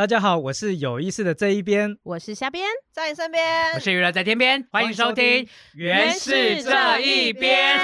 大家好，我是有意思的这一边，我是瞎边，在你身边，我是娱乐在天边，欢迎收听《原是这一边》。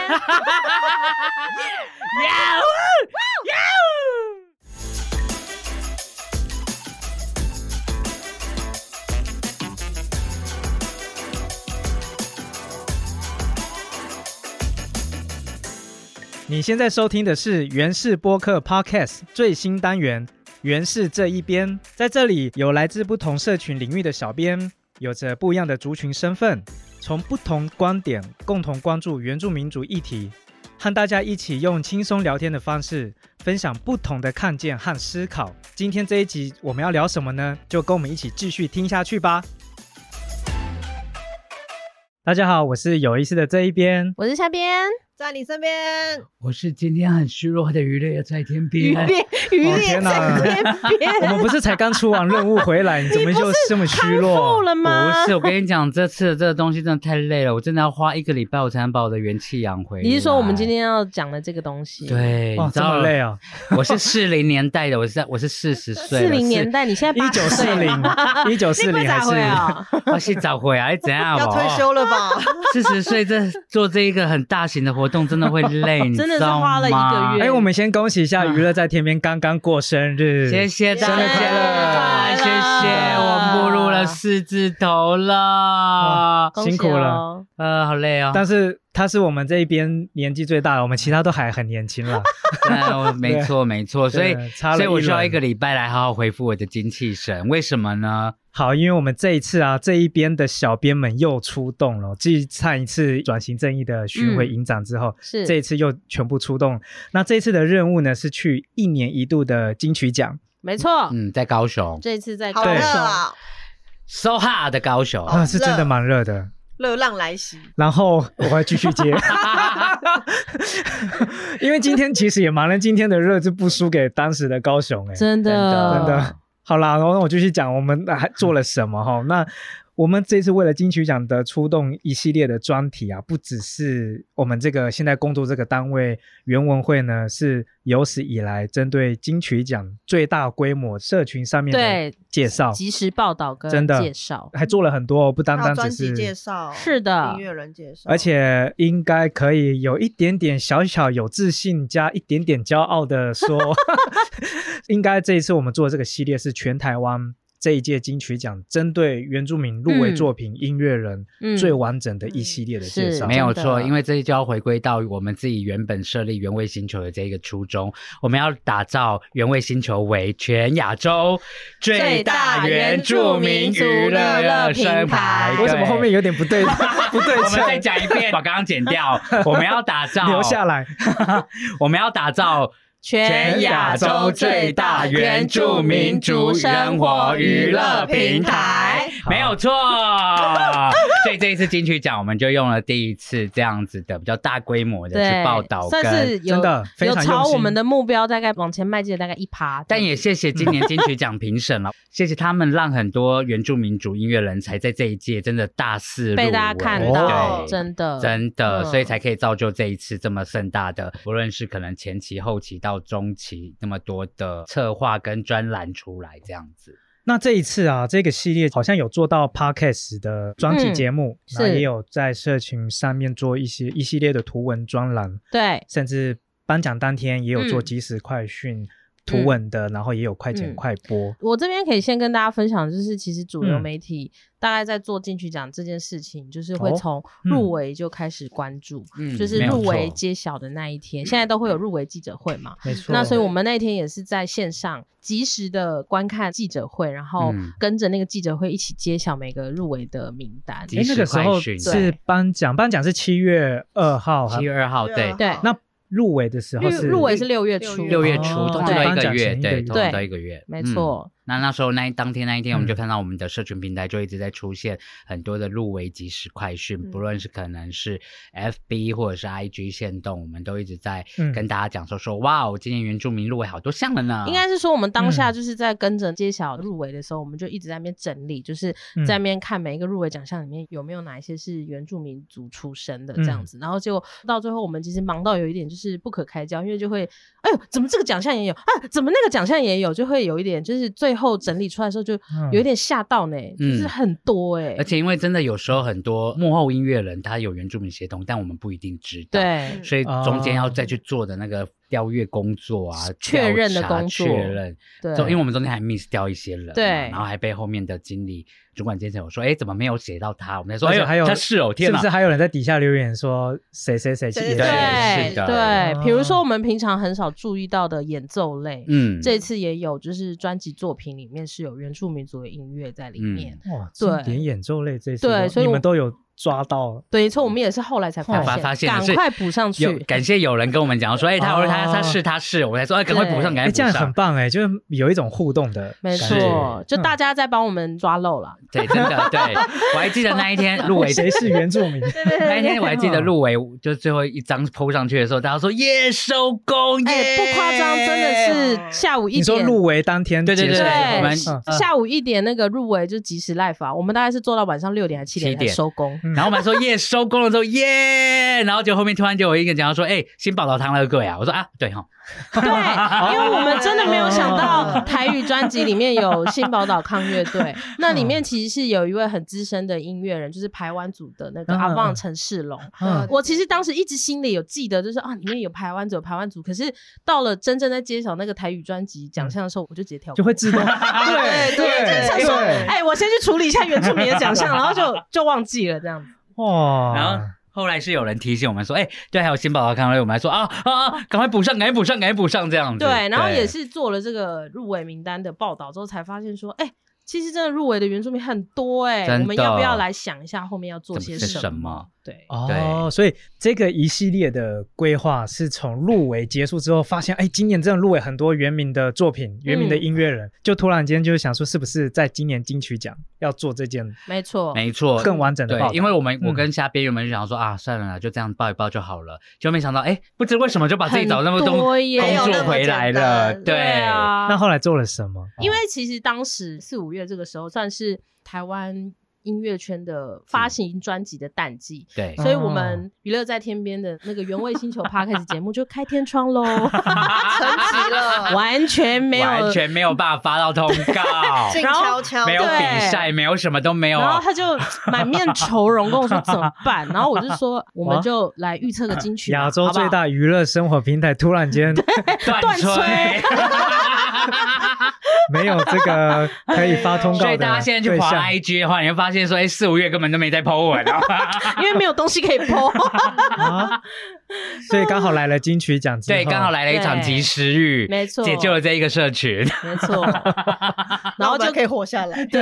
你现在收听的是原氏播客 Podcast 最新单元《原是这一边》。在这里，有来自不同社群领域的小编，有着不一样的族群身份，从不同观点共同关注原住民族议题，和大家一起用轻松聊天的方式，分享不同的看见和思考。今天这一集我们要聊什么呢？就跟我们一起继续听下去吧。大家好，我是有意思的这一边，我是虾边。在你身边，我是今天很虚弱的鱼猎在天边。渔猎，渔猎天哪在天边。我们不是才刚出完任务回来，你怎么就这么虚弱？了吗？不是，我跟你讲，这次的这个东西真的太累了，我真的要花一个礼拜，我才能把我的元气养回来。你是说我们今天要讲的这个东西？，对，哇，这你知道么累啊！我是四零年代的，我是在我是四十 岁了，四零年代，你现在一九四零，一九四零还是？我是早回来怎样？要退休了吧？四十岁这做这一个很大型的活动，真的会累，你真的是知道花了一个吗月。哎，我们先恭喜一下娱乐在天边刚刚过生日，谢谢大生日快乐。家，谢谢，我步入了四字头了，辛苦了。哦。呃，好累哦。但是他是我们这一边年纪最大的，我们其他都还很年轻了，但我没错没错，所以差了所以我需要一个礼拜来好好恢复我的精气神。为什么呢？好，因为我们这一次啊，这一边的小编们又出动了。继上一次转型正义的巡回嗯营长之后，是这一次又全部出动。那这一次的任务呢，是去一年一度的金曲奖没错，嗯，在高雄这次在好热高雄，啊，，so hot 的高雄，啊，是真的热蛮热的。热浪来袭，然后我会继续接，因为今天其实也蛮了，今天的热就不输给当时的高雄哎、真的真的。好啦，然后我继续讲我们还做了什么哈。那我们这次为了金曲奖的出动一系列的专题啊，不只是我们这个现在工作这个单位原文会呢，是有史以来针对金曲奖最大规模社群上面的对介绍，及时报道跟真的介绍，还做了很多哦，不单单只专辑介是。绍，是的音乐人介绍，而且应该可以有一点点小小有自信加一点点骄傲的说，应该这一次我们做的这个系列是全台湾这一届金曲奖针对原住民入围作品、音乐人嗯最完整的一系列的介是绍。没有错，因为这就要回归到我们自己原本设立原味星球的这一个初衷，我们要打造原味星球为全亚洲最大原住民娱乐热身牌。为什么后面有点不对 不对我们再称？讲一遍，把刚刚剪掉。我们要打造留下来，我们要打造全亚洲最大原住民族生活娱乐平台，没有错。所以这一次金曲奖，我们就用了第一次这样子的比较大规模的去报道算跟。是有真的非有常用心。朝我们的目标大概往前迈进了大概一趴，但也谢谢今年金曲奖评审了，谢谢他们让很多原住民族音乐人才在这一届真的大肆被大家看到，真的。真的，嗯。所以才可以造就这一次这么盛大的，不论是可能前期、后期到中期那么多的策划跟专栏出来这样子。那这一次啊，这个系列好像有做到 podcast 的专题节目，嗯然后是也有在社群上面做一些一系列的图文专栏，对，甚至颁奖当天也有做嗯即时快讯、图文的，然后也有快剪嗯。快播。我这边可以先跟大家分享，就是其实主流嗯。媒体大概在做进去奖这件事情，就是会哦从嗯。入围就开始关注，嗯就是入围揭晓的那一天，现在都会有入围记者会嘛。没。错，那所以我们那一天也是在线上及时的观看记者会，然后嗯。跟着那个记者会一起揭晓每个入围的名单。那个时候是颁奖，颁奖是七月二号，七月二号，对。对，那入围的时候入是入围是六月初，六月初哦通知了一个月，对，前一个月通知了一个月，没嗯错。那那时候那一当天那一天，我们就嗯看到我们的社群平台就一直在出现很多的入围即时快讯，嗯不论是可能是 FB 或者是 IG 线动，我们都一直在嗯跟大家讲说说，哇，我今年原住民入围好多项了呢。应该是说，我们当下嗯就是在跟着揭晓入围的时候，我们就一直在那边整理，就是嗯在那边看每一个入围奖项里面有没有哪一些是原住民族出身的这样嗯子。然后结果到最后，我们其实忙到有一点就是不可开交，因为就会，哎呦，怎么这个奖项也有啊？怎么那个奖项也有？就会有一点，就是最后整理出来的时候，就嗯。有一点吓到呢，就是很多哎。而，且因为真的有时候很多幕后音乐人他有原住民协同，但我们不一定知道，，对。所以中间要再去做的那个调阅工作啊，确认的工作确认，对，就因为我们中间还 miss 掉一些人，对。然后还被后面的经理、主管监审有说，哎，怎么没有写到他？我们才说，哎呦，还有他是哦，天哪。是不是，还有人在底下留言说谁谁谁对也对对是的对，比如说哦。我们平常很少注意到的演奏类，嗯，这次也有，就是专辑作品里面是有原住民族的音乐在里面。哇，对。点演奏类这次对所以我你们都有抓到，对，没错，我们也是后来才发发现，发现赶快补上去有。感谢有人跟我们讲说，哎，他说他他是他是，我才说，哎，赶快补上，对赶快补上，这样。很棒哎，就是有一种互动的感没觉，错，就嗯大家在帮我们抓漏了。对，真的 对，我还记得那一天入围谁是原住民？那一天我还记得入围，就最后一张 PO 上去的时候，大家说耶收工耶，哎，不夸张，真的是下午一你说点。入围当天对对对我们嗯下午一点那个入围就及时 live 啊，我们大概是做到晚上六点还是七点7点才收工。嗯然后我们说 耶收工了之后耶，然后就后面突然就有一个讲说，哎，新宝岛汤乐贵啊，我说啊，对哈，对，因为我们真的没有想到台语专辑里面有新宝岛抗乐队，那里面其实是有一位很资深的音乐人，就是排湾组的那个嗯阿旺陈世龙。嗯我其实当时一直心里有记得，就是啊，里面有排湾组，有排湾组。可是到了真正在揭晓那个台语专辑奖项的时候，我就直接跳过。就会自动对对想说，对，哎，我先去处理一下原住民的奖项，然后就就忘记了这样子。哇，然后。后来是有人提醒我们说，哎，对，还有新宝宝康乐，我们还说啊啊啊，赶快补上，赶快补上，赶快补上这样子。对，然后也是做了这个入围名单的报道之后，才发现说，哎、其实真的入围的原住民很多哎、我们要不要来想一下后面要做些什什么？对，哦，所以这个一系列的规划是从入围结束之后，发现哎，今年真的入围很多原名的作品、原名的音乐人，就突然间就想说，是不是在今年金曲奖要做这件没错，没错，更完整的报？对，因为我们我嗯跟虾边原本就想说啊，算了啦，就这样报一报就好了，就没想到哎，不知为什么就把自己找那么多工作回来了，对啊，那后来做了什么？因为其实当时四五月这个时候算是台湾音乐圈的发行专辑的淡季。对，所以，我们娱乐在天边的那个原味星球 podcast 节目就开天窗喽，成级了，完全没有，完全没有办法发到通告，静悄悄，没有对比赛，没有什么都没有，然后他就满面愁容跟我说怎么办，然后我就说我们就来预测个金曲，亚洲最大娱乐生活平台突然间 断吹。没有这个可以发通告的所以大家现在去滑 IG 的话，你会发现说，哎，四五月根本都没在 po 文啊。因为没有东西可以播。啊，所以刚好来了金曲奖对，刚好来了一场及时雨，没错解救了这一个社群。没错，然后就然后就可以活下来。对，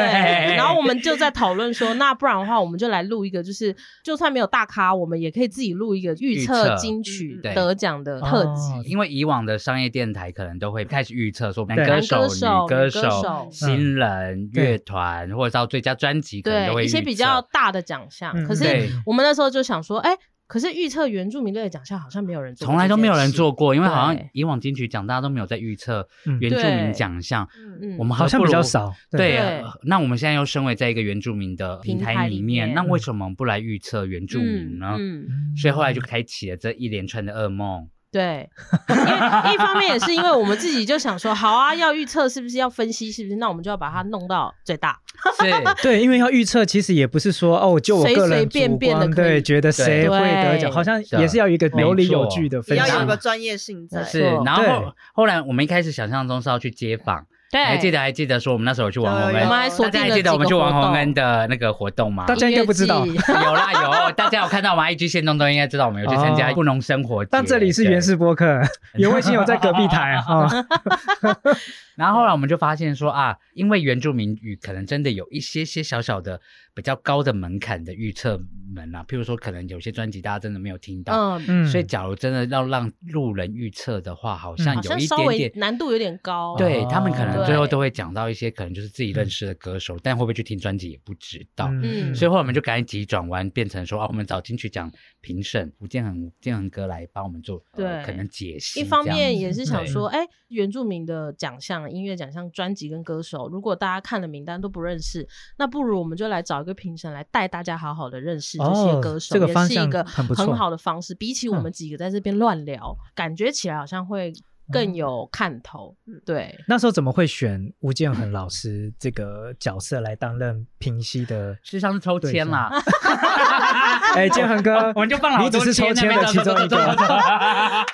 然后我们就在讨论说，那不然的话，我们就来录一个，就是就算没有大咖，我们也可以自己录一个预预测测金曲得奖的特辑。哦因为以往的商业电台可能都会开始预测说男歌手、歌手女歌手新人、乐团，或者到最佳专辑，可能都会对一些比较大的奖项，嗯。可是我们那时候就想说，哎，可是预测原住民类的奖项好像没有人做，从来都没有人做。过，因为好像以往金曲奖大家都没有在预测嗯。原住民奖项，嗯。我们好像比较少，对那我们现在又身为在一个原住民的平平台里面，面那为什么不来预测原住民呢？嗯，嗯。所以后来就开启了这一连串的噩梦。对，因为一方面也是因为我们自己就想说，好啊，要预测是不是要分析是不是？那我们就要把它弄到最大。对，对，因为要预测，其实也不是说哦，就我随个人随便主观便的对觉得谁会得奖，好像也是要有一个有理有据的分析要有嘛。个专业性在没。是，然后后后来我们一开始想象中是要去街访，对，还记得还记得说我们那时候有去王洪恩，有有有我们还锁大家还记得我们去几个活动王洪恩的那个活动吗？大家应该不知道音乐季有啦有，大家有看到我们 IG 线动都应该知道我们有去参加哦布农生活节。但这里是原始播客，有卫星有在隔壁台啊。对 然后后来我们就发现说啊，因为原住民语可能真的有一些些小小的比较高的门槛的预测门啊，譬如说可能有些专辑大家真的没有听到，嗯，嗯，所以假如真的要让路人预测的话，好像嗯好有一点点。难度有点高。哦对他们可能对最后都会讲到一些可能就是自己认识的歌手，但会不会去听专辑也不知道。嗯所以后来我们就赶紧急转弯，变成说啊，我们找金曲奖评审吴建恒、吴建恒哥来帮我们做，呃对可能解析。一方面也是想对说，哎，原住民的奖项、音乐奖项、专辑跟歌手，如果大家看了名单都不认识，那不如我们就来找一个评审来带大家好好的认识这些哦歌手，这个方向也是一个很不错很好的方式。比起我们几个在这边乱聊，感觉起来好像会更有看头。对，那时候怎么会选吴建衡老师这个角色来担任平息的？实际上是抽签啦。哎，建衡哥，我们就放你只是抽签的其中一个。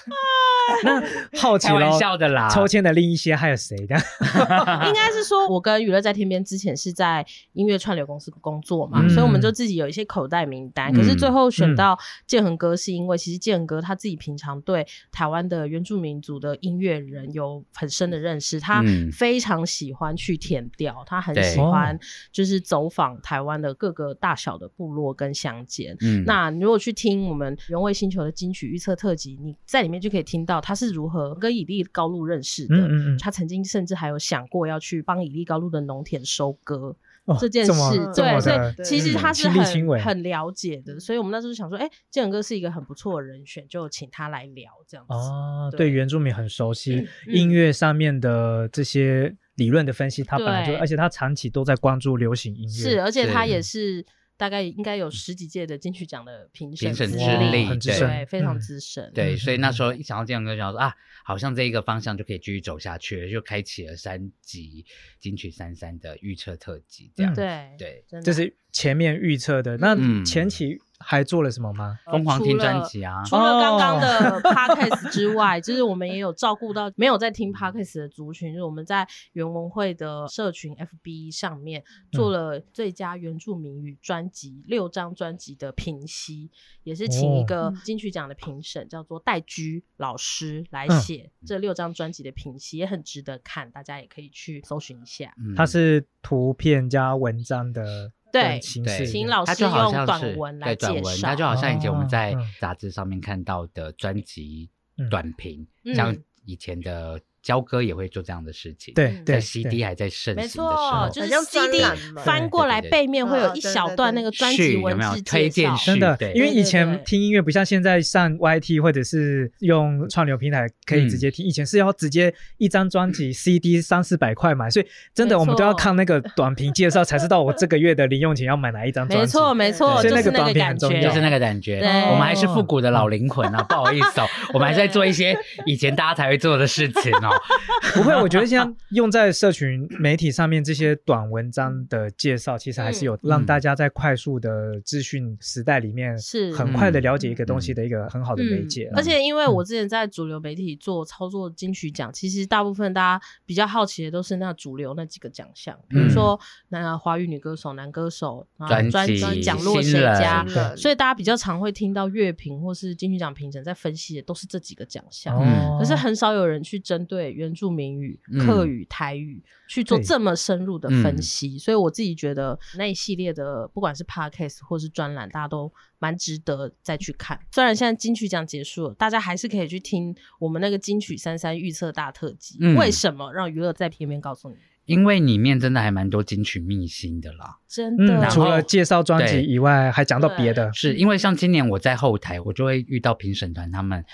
那好奇玩笑的啦，抽签的另一些还有谁的？应该是说，我跟娱乐在天边之前是在音乐串流公司工作嘛，所以我们就自己有一些口袋名单。可是最后选到建恒哥，是因为其实建恒哥他自己平常对台湾的原住民族的音乐人有很深的认识，他非常喜欢去填调，他很喜欢就是走访台湾的各个大小的部落跟乡间。嗯那如果去听我们原味星球的金曲预测特辑，你在里面就可以听到。他是如何跟以利高路认识的？他曾经甚至还有想过要去帮以利高路的农田收割这件事。对，所以其实他是很很了解的。所以我们那时候想说，哎，建仁哥是一个很不错的人选，就请他来聊这样子。哦，对原住民很熟悉，音乐上面的这些理论的分析，他本来就，而且他长期都在关注流行音乐。是，而且他也是。大概应该有十几届的金曲奖的评审资历，对，非常资深。对，所以那时候一想到这样，就想说啊，好像这一个方向就可以继续走下去，就开启了三集金曲三三的预测特辑，这样对对，这是前面预测的。那前期。还做了什么吗？疯狂听专辑啊！除了刚刚的 podcast 之外，就是我们也有照顾到没有在听 podcast 的族群。就是我们在原文会的社群 FB 上面做了最佳原住民语专辑六张专辑的评析，也是请一个金曲奖的评审叫做戴居老师来写这六张专辑的评析，也很值得看，大家也可以去搜寻一下。它是图片加文章的。对，对，请老师用短文来介绍。它就好像以前我们在杂志上面看到的专辑短评，像以前的。交歌也会做这样的事情，对，在 CD 还在盛行的时候，就是 CD 翻过来背面会有一小段那个专辑文字推荐，真的，因为以前听音乐不像现在上 YT 或者是用串流平台可以直接听，以前是要直接一张专辑 CD 三四百块买，所以真的我们都要看那个短评介绍才知道我这个月的零用钱要买哪一张专辑。没错没错，所以那个短评很重要，就是那个感觉。我们还是复古的老灵魂啊，不好意思哦，我们还在做一些以前大家才会做的事情哦。不会，我觉得像用在社群媒体上面这些短文章的介绍，其实还是有让大家在快速的资讯时代里面是。很快的了解一个东西的一个很好的媒介。而且因为我之前在主流媒体做操作金曲奖，其实大部分大家比较好奇的都是那主流那几个奖项，比如说那华语女歌手、男歌手、专辑奖落谁家，所以大家比较常会听到乐评或是金曲奖评审在分析的都是这几个奖项，可是很少有人去针对原住民。语、客语、台语去做这么深入的分析，所以我自己觉得那一系列的不管是 podcast 或是专栏，大家都蛮值得再去看。虽然现在金曲奖结束了，大家还是可以去听我们那个金曲三三预测大特辑。为什么让娱乐在片面告诉你？因为里面真的还蛮多金曲秘辛的啦，真的。除了介绍专辑以外，还讲到别的。是因为像今年我在后台，我就会遇到评审团，他们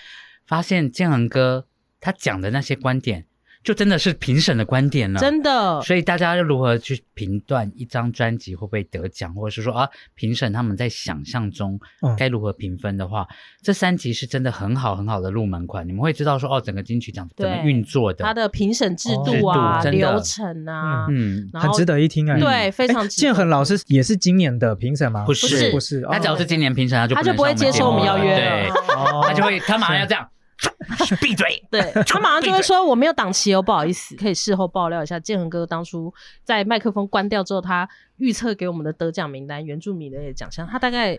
发现建恒哥他讲的那些观点。就真的是评审的观点了，真的。所以大家如何去评断一张专辑会不会得奖，或者是说啊，评审他们在想象中该如何评分的话，这三集是真的很好很好的入门款。你们会知道说哦，整个金曲奖怎么运作的，它的评审制度啊、流程啊，嗯，很值得一听啊。对，非常。建恒老师也是今年的评审吗？不是，不是。他只要是今年评审，他就他就不会接受我们邀约了，他就会他马上要这样。闭嘴！对 他马上就会说我没有档期哦，不好意思，可以事后爆料一下。建恒哥当初在麦克风关掉之后，他预测给我们的得奖名单，原住民的奖项，他大概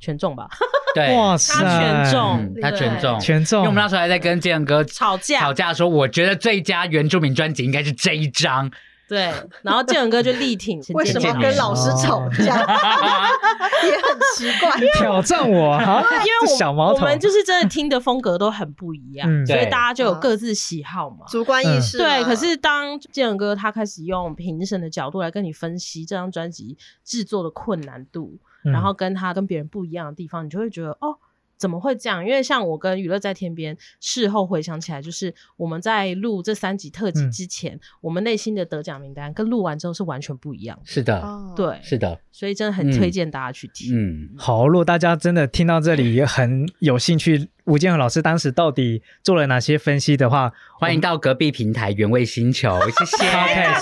全中吧？对，哇塞，他全中，他全中，全中。因为我们那时候还在跟建恒哥吵架，吵架说，我觉得最佳原住民专辑应该是这一张。对，然后建文哥就力挺，为什么跟老师吵架？也很奇怪，挑战我哈，因为小毛，我们就是真的听的风格都很不一样，所以大家就有各自喜好嘛，主观意识。对，可是当建文哥他开始用评审的角度来跟你分析这张专辑制作的困难度，然后跟他跟别人不一样的地方，你就会觉得哦。怎么会这样？因为像我跟娱乐在天边事后回想起来，就是我们在录这三集特辑嗯之前，我们内心的得奖名单跟录完之后是完全不一样的。是的，哦，对，是的，所以真的很推荐大家去听。嗯，好，如果大家真的听到这里也很有兴趣，吴建和老师当时到底做了哪些分析的话，欢迎到隔壁平台原味星球，谢谢。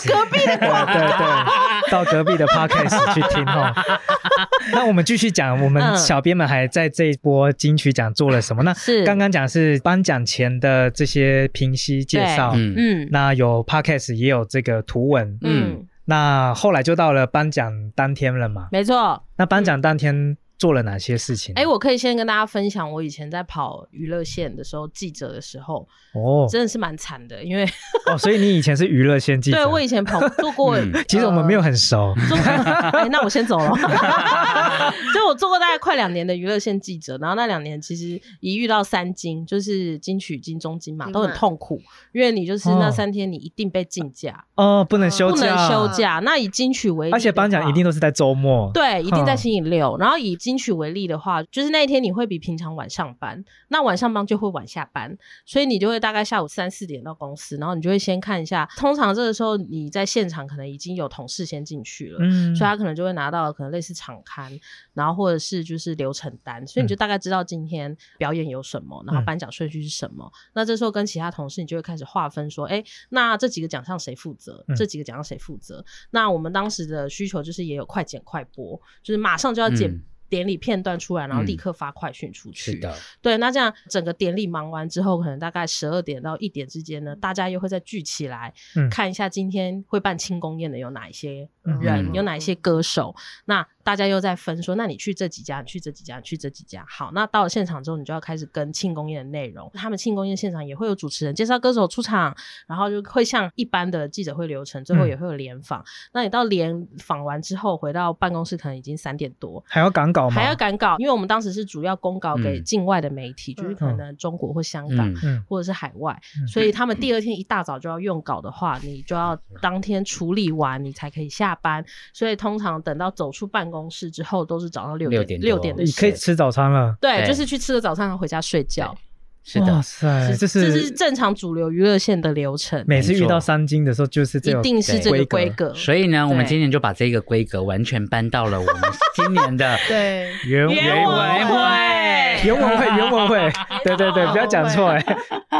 隔壁的对对对，到隔壁的 podcast 去听哈。那我们继续讲，我们嗯。小编们还在这一波金曲奖做了什么？那是。刚刚讲是颁奖前的这些评析介绍，嗯。嗯。那有 podcast 也有这个图文，嗯，那后来就到了颁奖当天了嘛。没错。那颁奖当天做了哪些事情？哎、我可以先跟大家分享，我以前在跑娱乐线的时候，记者的时候，哦真的是蛮惨的，因为哦，所以你以前是娱乐线记者？对我以前跑做过，嗯其实我们没有很熟。做过、哎那我先走了。就我做过大概快两年的娱乐线记者，然后那两年其实一遇到三金，就是金曲、金钟、金嘛，都很痛苦，因为你就是哦那三天你一定被禁驾，哦，不能休假不，能休假。那以金曲为而且颁奖一定都是在周末。对，一定在嗯星期六。然后以金曲为例的话，就是那一天你会比平常晚上班，那晚上班就会晚下班，所以你就会大概下午三四点到公司，然后你就会先看一下。通常这个时候你在现场可能已经有同事先进去了。嗯所以他可能就会拿到可能类似场刊，然后或者是就是流程单，所以你就大概知道今天表演有什么，然后嗯颁奖顺序是什么。那这时候跟其他同事你就会开始划分说，哎，那这几个奖项谁负责？嗯这几个奖项谁负责？那我们当时的需求就是也有快剪快播，就是马上就要剪嗯典礼片段出来，然后立嗯。刻发快讯出去。是的，对，那这样整个典礼忙完之后，可能大概十二点到一点之间呢，大家又会再聚起来、嗯。看一下今天会办庆功宴的有哪一些人，嗯。有哪一些歌手。那大家又在分说，那你去这几家，你去这几家，你去这几家。好，那到了现场之后，你就要开始跟庆功宴的内容。他们庆功宴现场也会有主持人介绍歌手出场，然后就会像一般的记者会流程，最后嗯也会有联访。那你到联访完之后，回到办公室可能已经三点多，还要赶稿吗？还要赶稿，因为我们当时是主要公稿给嗯境外的媒体，就是可能中国或香港。嗯，嗯或者是海外，嗯所以他们第二天一大早就要用稿的话，你就要当天处理完，你才可以下班。所以通常等到走出办公室之后，都是早上六六点六点的你可以。吃早餐了。对，对就是去吃了早餐，然后回家睡觉。是的哇，塞，这是这是是正常主流娱乐线的流程，每次遇到三金的时候，就是这一种定是这个规规格。所以呢，我们今年就把这个规格完全搬到了我们今年的 对，原原文会。原文会。原文会，对对对，不要讲错哎。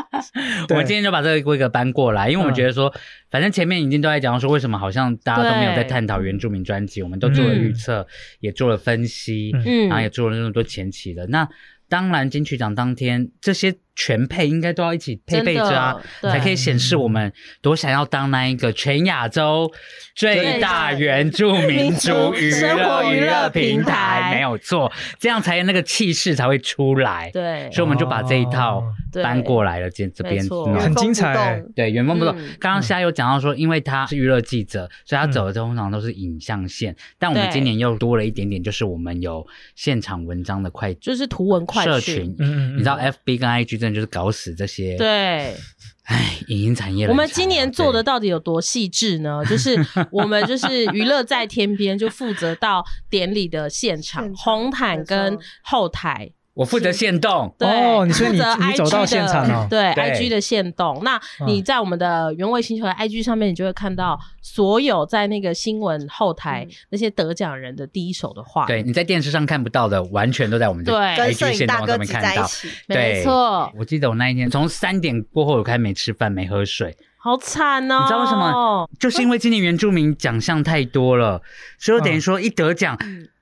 我们今天就把这个规格搬过来，因为我们嗯觉得说，反正前面已经都在讲说，为什么好像大家都没有在探讨原住民专辑，我们都做了预测，也做了分析，嗯。嗯。然后也做了那么多前期的。那当然，金曲奖当天这些全配应该都要一起配备着啊才可以显示我们多想要当那一个全亚洲最大原住民族娱乐娱乐平平台台，没有错，这样才那个气势才会出来。对所以我们就把这一套搬过来了，这这边很精彩欸对，原封不动。嗯刚刚夏有讲到说，因为他是娱乐记者，所以他走的通常都是影像线。但我们今年又多了一点点，就是我们有现场文章的快就是图文快社。群。嗯你知道 FB 跟 IG 真的就是搞死这些，，对，唉，影音产业。我们今年做的到底有多细致呢？就是我们就是娱乐在天边，就负责到典礼的现场，红毯跟后台。我负责限动，哦你说你负责你走到现场哦对 对。IG 的线动。那你在我们的原味星球的 IG 上面，你就会看到所有在那个新闻后台嗯。那些得奖人的第一手的话。对，你在电视上看不到的，完全都在我们的对。跟摄 IG 影线动大哥挤上面看到。在一起，没错，我记得我那一天从三点过后，我开始没吃饭，没喝水，好惨哦！你知道为什么？就是因为今年原住民奖项太多了，所以我等于说一得奖，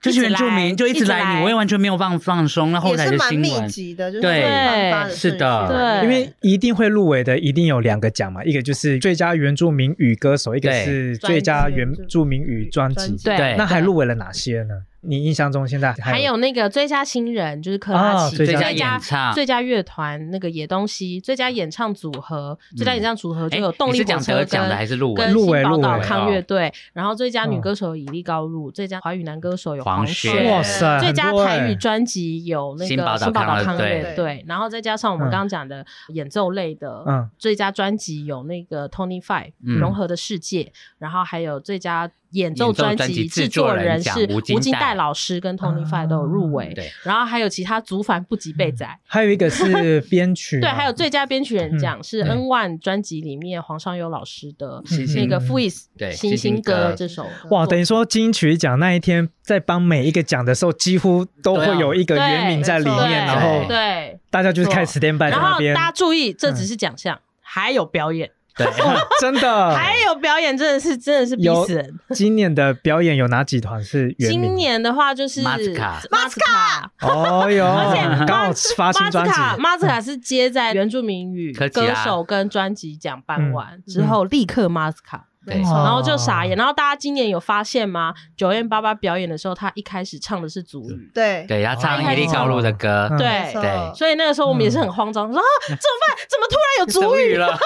就是原住民就一直来，你我也完全没有放放松。那后台也是蛮的新闻，密集的，就是对。是的。对。因为一定会入围的，一定有两个奖嘛，一个就是最佳原住民语歌手，一个是最佳原住民语专辑。对。对。那还入围了哪些呢？你印象中现在还有那个最佳新人，就是克拉奇，哦最佳最佳演唱。最佳乐团那个野东西，最佳演唱组合，最佳演唱组合就有动力火车讲得奖的跟还是入围？跟入围新宝岛入围康乐哦。队，然后最佳女嗯。歌手有以力高露，最佳华语男歌手有黄轩轩，哇塞，最佳台语专辑有那个新宝岛康康乐队。乐队，然后再加上我们嗯。刚刚讲的演奏类的，嗯。最佳专辑有那个 Tony Five 嗯融合的世界，然后还有最佳演奏专辑制制作作人人是奖吴金吴金带赛老师跟 Tony Five 都有入围，对，然后还有其他族凡不及被宰，还有一个是编曲，对，还有最佳编曲人奖是 N One 专辑里面黄尚优老师的那个《f u i s 对星星歌歌这首哇，等于说金曲奖那一天在帮每一个奖的时候，几乎都会有一个原名在里面，然后对，大家就是开始 stand by 在然后那边，大家注意，这只是奖项，还有表演，对，真的。还有表演，真的是真的是逼死人。今年的表演有哪几团是原？今年的话就是马斯卡。马斯卡。哦哟而且，刚好发新专辑，马斯卡，马斯卡是接在原住民语歌手跟专辑奖颁完嗯。之后，立刻马斯卡，对。哦。然后就傻眼。然后大家今年有发现吗？九燕八八表演的时候，他一开始唱的是主语，对。对，他唱哦伊利高路的歌，嗯对。对。所以那个时候我们也是很慌张，说啊怎么办？怎么突然有主语？了，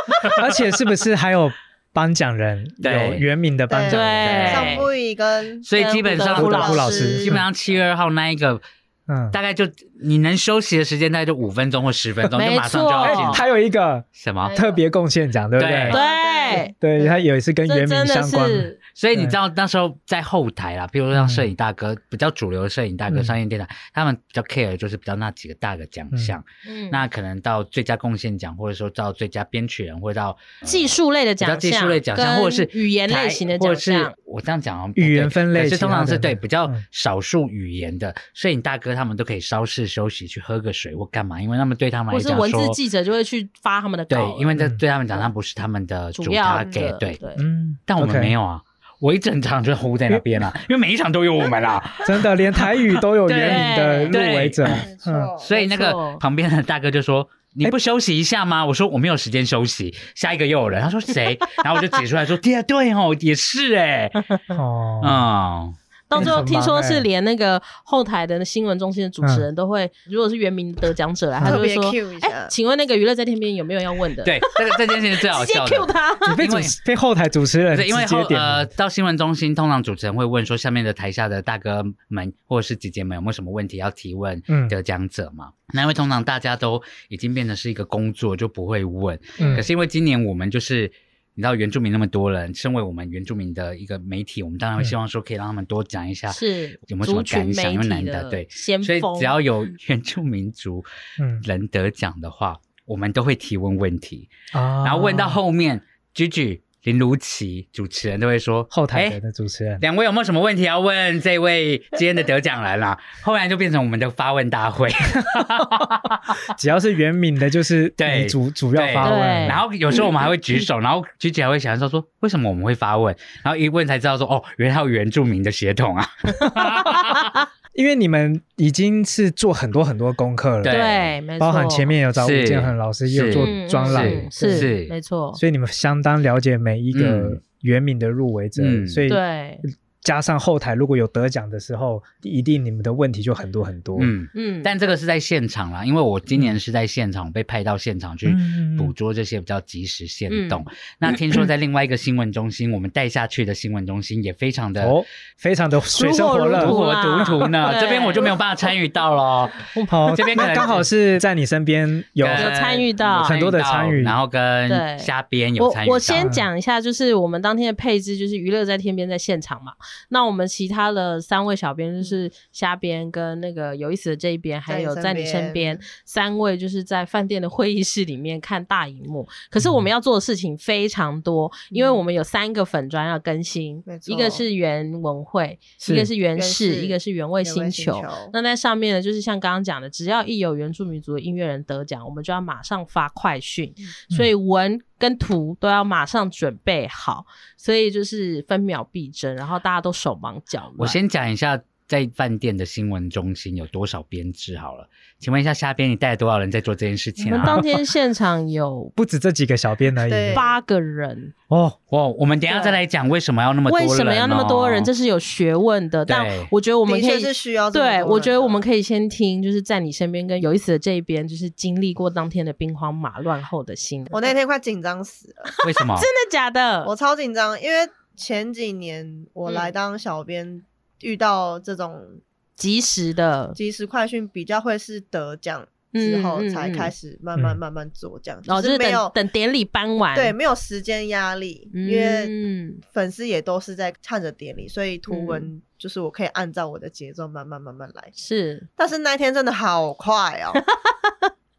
而且是不是还有颁奖人 对。有原名的颁奖人？对。上不一跟所以基本上胡跟老老师。基本上七月二号那一个，嗯，大概就你能休息的时间大概就五分钟或十分钟，就马上就要错进来。还有一个什么？特别贡献奖，对不对对？对，对，它有一次跟原名相关。是所以你知道那时候在后台啦，比如说像摄影大哥，比较主流的摄影大哥、嗯。商业电台，他们比较 care 就是比较那几个大的奖项。嗯。那可能到最佳贡献奖，或者说到最佳编曲人，或者到技术类的奖项，技术类奖项，或者是语言类型的或者是奖项。我这样讲啊，语言分类可是通常是对比较嗯少数语言的摄影大哥，他们都可以稍事休息，去喝个水或干嘛，因为他们对他们讲说，字记者就会去发他们的稿对，，因为这嗯。对他们讲，他不是他们的主主要的对，嗯，但我们没有啊。我一整场就 hold 在那边啊，因为每一场都有我们啊，真的连台语都有原名的入围者。嗯，所以那个旁边的大哥就说：“你不休息一下吗？”我说：“我没有时间休息。”下一个又有人，他说：“谁？” 然后我就指出来说：“ 对啊，对哦，也是哎，哦，嗯，到最后 听说是连那个后台的新闻中心的主持人都会，如果是原名得奖者来，他就会说 Q 一：“哎下，，请问那个娱乐在天边有没有要问的？”，对，这个这件事情是最好笑 Q 的。他。你被主因为被后台主持人对因为呃，到新闻中心，通常主持人会问说，下面的台下的大哥们或者是姐姐们有没有什么问题要提问嗯得奖者嘛？那因为通常大家都已经变成是一个工作，就不会问。嗯可是因为今年我们就是你知道原住民那么多人，身为我们原住民的一个媒体，我们当然会希望说可以让他们多讲一下是有没有什么感想，因为难得对，所以，只要有原住民族嗯。人得奖的话，我们都会提问问题，啊。然后问到后面，居居林如琪主持人都会说后台哎的主持人，两位有没有什么问题要问这位今天的得奖人啦、后来就变成我们的发问大会，只要是原名的，就是 对主主要发问，然后有时候我们还会举手，然后举起来会想说说为什么我们会发问，然后一问才知道说哦，原来还有原住民的血统啊，因为你们已经是做很多很多功课了，对。对，没错，包含前面有找吴建衡老师，也有做嗯专栏，嗯是。没错，所以你们相当了解每一个嗯。原名的入围者，嗯。所以对，加上后台如果有得奖的时候，一定你们的问题就很多很多。嗯。嗯，但这个是在现场啦，因为我今年是在现场被派到现场去嗯捕捉这些比较及时现动。那听说在另外一个新闻中心，我们带下去的新闻中心也非常的哦，非常的水深火热如火如火如荼呢。对这边我就没有办法参与到咯。好，这边可能刚好是在你身边有参与到有很多的参与然后跟瞎编有我参与到。我先讲一下，就是我们当天的配置，就是娱乐在天边在现场嘛。那我们其他的三位小编就是虾编跟那个有意思的这一边，还有在你身边三位就是在饭店的会议室里面看大荧幕。可是我们要做的事情非常多，因为我们有三个粉砖要更新一个是原文汇，是一个是原氏一个是原味星球。那在上面呢，就是像刚刚讲的，只要一有原住民族的音乐人得奖，我们就要马上发快讯，所以文跟图都要马上准备好，所以就是分秒必争，然后大家都手忙脚乱。我先讲一下在饭店的新闻中心有多少编制好了。请问一下，虾边你带了多少人在做这件事情啊？们当天现场有 不止这几个小编而已八个人，哦。哦，我们等一下再来讲为什么要那么多人、哦，为什么要那么多人？这是有学问的。但我觉得我们可以是需要对，我觉得我们可以先听，就是在你身边跟有意思的这一边，就是经历过当天的兵荒马乱后的心。我那天快紧张死了，为什么？真的假的？我超紧张，因为前几年我嗯来当小编，遇到这种及时的，及时快讯比较会是得奖之后才嗯开始慢慢嗯慢慢做这样，然后就是没有等等典礼搬完，对没有时间压力，因为嗯粉丝也都是在看着典礼，所以图嗯文就是我可以按照我的节奏慢慢慢慢来。是但是那一天真的好快哦。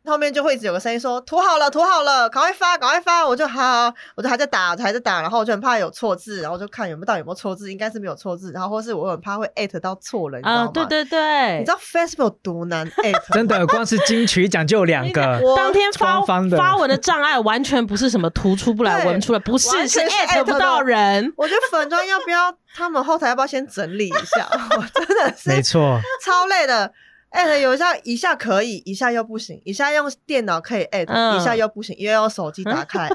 后面就会一直有个声音说涂好了，涂好了，赶快发，赶快发！我就好，我就还在打，还在打，然后我就很怕有错字，然后就看有没有到底有没有错字，应该是没有错字，然后或是我很怕会艾特到错人，你知道啊，吗？对对对，你知道 Facebook 有多难艾特？真的，光是金曲奖就有两个，当天发发文的障碍完全不是什么图出不来、对文出来，不是是是艾特不到人。我觉得粉妆要不要他们后台要不要先整理一下？我真的是没错，超累的。艾特有一下一下可以，一下又不行，一下用电脑可以艾特、嗯。一下又不行，又要用手机打 开。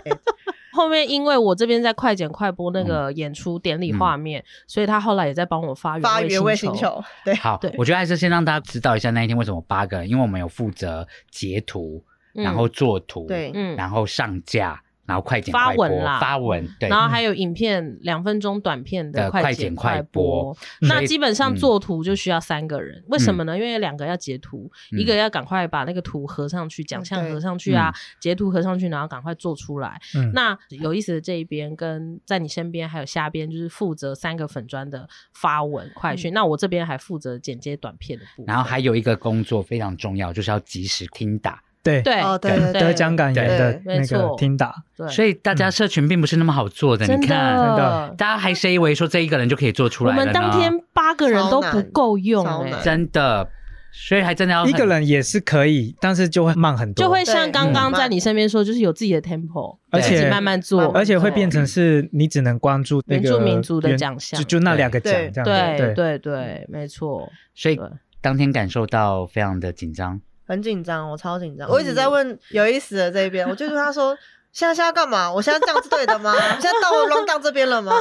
后面因为我这边在快剪快播那个演出典礼画面，所以他后来也在帮我发发原味星星。球，对，好对，我觉得还是先让大家知道一下那一天为什么八个人，因为我们有负责截图，嗯然后做图，对。嗯。然后上架，然后快剪发快播文啦发文，对，然后还有影片两分钟短片的的快剪快播那基本上嗯做图就需要三个人，为什么呢？因为两个要截图，嗯一个要赶快把那个图合上去，奖项合上去啊，截图合上去，然后赶快做出来。嗯，那有意思的这一边跟在你身边还有下边，就是负责三个粉砖的发文快讯。那我这边还负责剪接短片的部分。然后还有一个工作非常重要，就是要及时听打。对对哦对对对。得奖感言的对那个错。听打，对，所以大家社群并不是那么好做的，真你看，真的。大家还是以为说这一个人就可以做出我来了呢？们当天八个人都不够用哎、超难真的，所以还真的要一个人也是可以，但是就会慢很多，就会像刚刚在你身边说，就是有自己的 tempo，而且自己慢慢做，而且会变成是你只能关注那个原住民族的原奖项。就就那两个奖对这样对。子，对对，没错，所以对。当天感受到非常的紧张。很紧张，我超紧张，嗯我一直在问有意思的这一边，我就跟他说。现在现在要干嘛？我现在这样是对的吗？我现在到我 round down 这边了吗？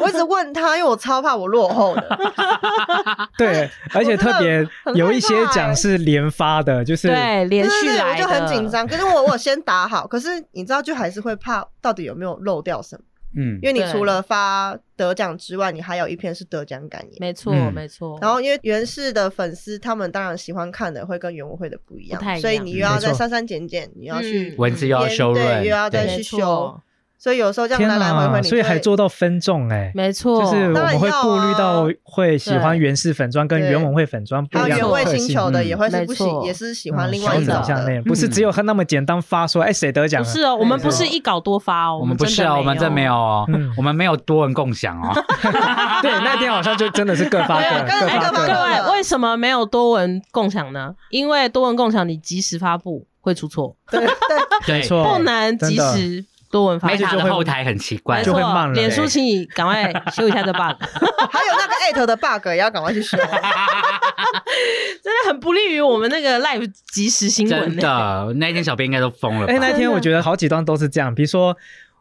我一直问他，因为我超怕我落后的。对，而且特别有一些欸奖是连发的，就是对，连续我就很紧张。可是我我先打好，可是你知道，就还是会怕到底有没有漏掉什么，嗯。因，为你除了发得奖之外，你还有一篇是得奖感言。没错嗯。没错。然后，因为原氏的粉丝，他们当然喜欢看的会跟原文会的不一样，所以你又要再删删减减，你要去嗯。文字又要修润，对又要再去没错，所以有时候这样天来来回回，你所以还做到分众哎，没错，就是我们会顾虑到啊会喜欢原始粉砖跟原文会粉砖不一样还有原味。星球的嗯也会是不喜，没错也是喜欢嗯另外一种的。容不是只有那么简单发说，哎，谁得奖了？不是哦，我们不是一稿多发哦，我们不是哦，我们这没有哦嗯，我们没有多人共享哦。对，那天好像就真的是各发各，各哎，各发各。各位，为什么没有多文共享呢？因为多文共享你及时发布会出错，对对，没错不能及时多文发布。，Meta 就后台很奇怪，就会慢了错，脸书请你赶快修一下这 bug，还有那个艾特的 bug 也要赶快去修。真的很不利于我们那个 live 即时新闻真。的，那一天小编应该都疯了吧哎，？那天我觉得好几段都是这样，比如说。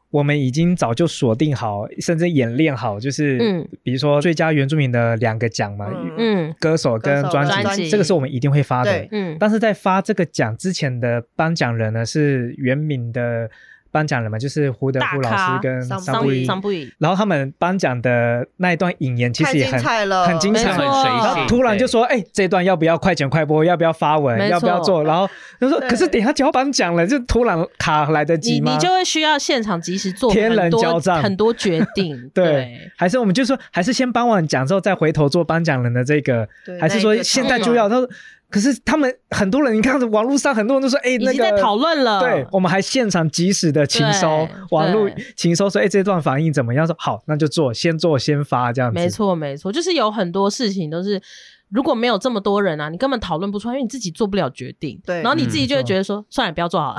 我们已经早就锁定好，甚至演练好，就是，嗯比如说最佳原住民的两个奖嘛，嗯嗯歌手跟专专辑这个是我们一定会发的。嗯，但是在发这个奖之前的颁奖人呢，是原名的颁奖人嘛，就是胡德夫老师跟桑布伊。桑布伊，然后他们颁奖的那一段引言其实也很彩了，很精彩很随然后性，突然就对说：“哎、这段要不要快剪快播？要不要发文？要不要做？”然后就说：“可是等一下就要颁奖了，就突然卡来得及吗？”你就会需要现场及时做天人很多交战很多决定。对，还是我们就说，还是先颁完奖之后再回头做颁奖人的这个，对还是说现在就要？他说，可是他们很多人，你看网络上很多人都说，哎、那个已经在讨论了。对，我们还现场及时的请收网络请收，说哎、这段反应怎么样？说好，那就做，先做先发这样子。没，错，没错，就是有很多事情都是。如果没有这么多人啊，你根本讨论不出来，因为你自己做不了决定。对然后你自己就会嗯觉得说，算了，不要做好了，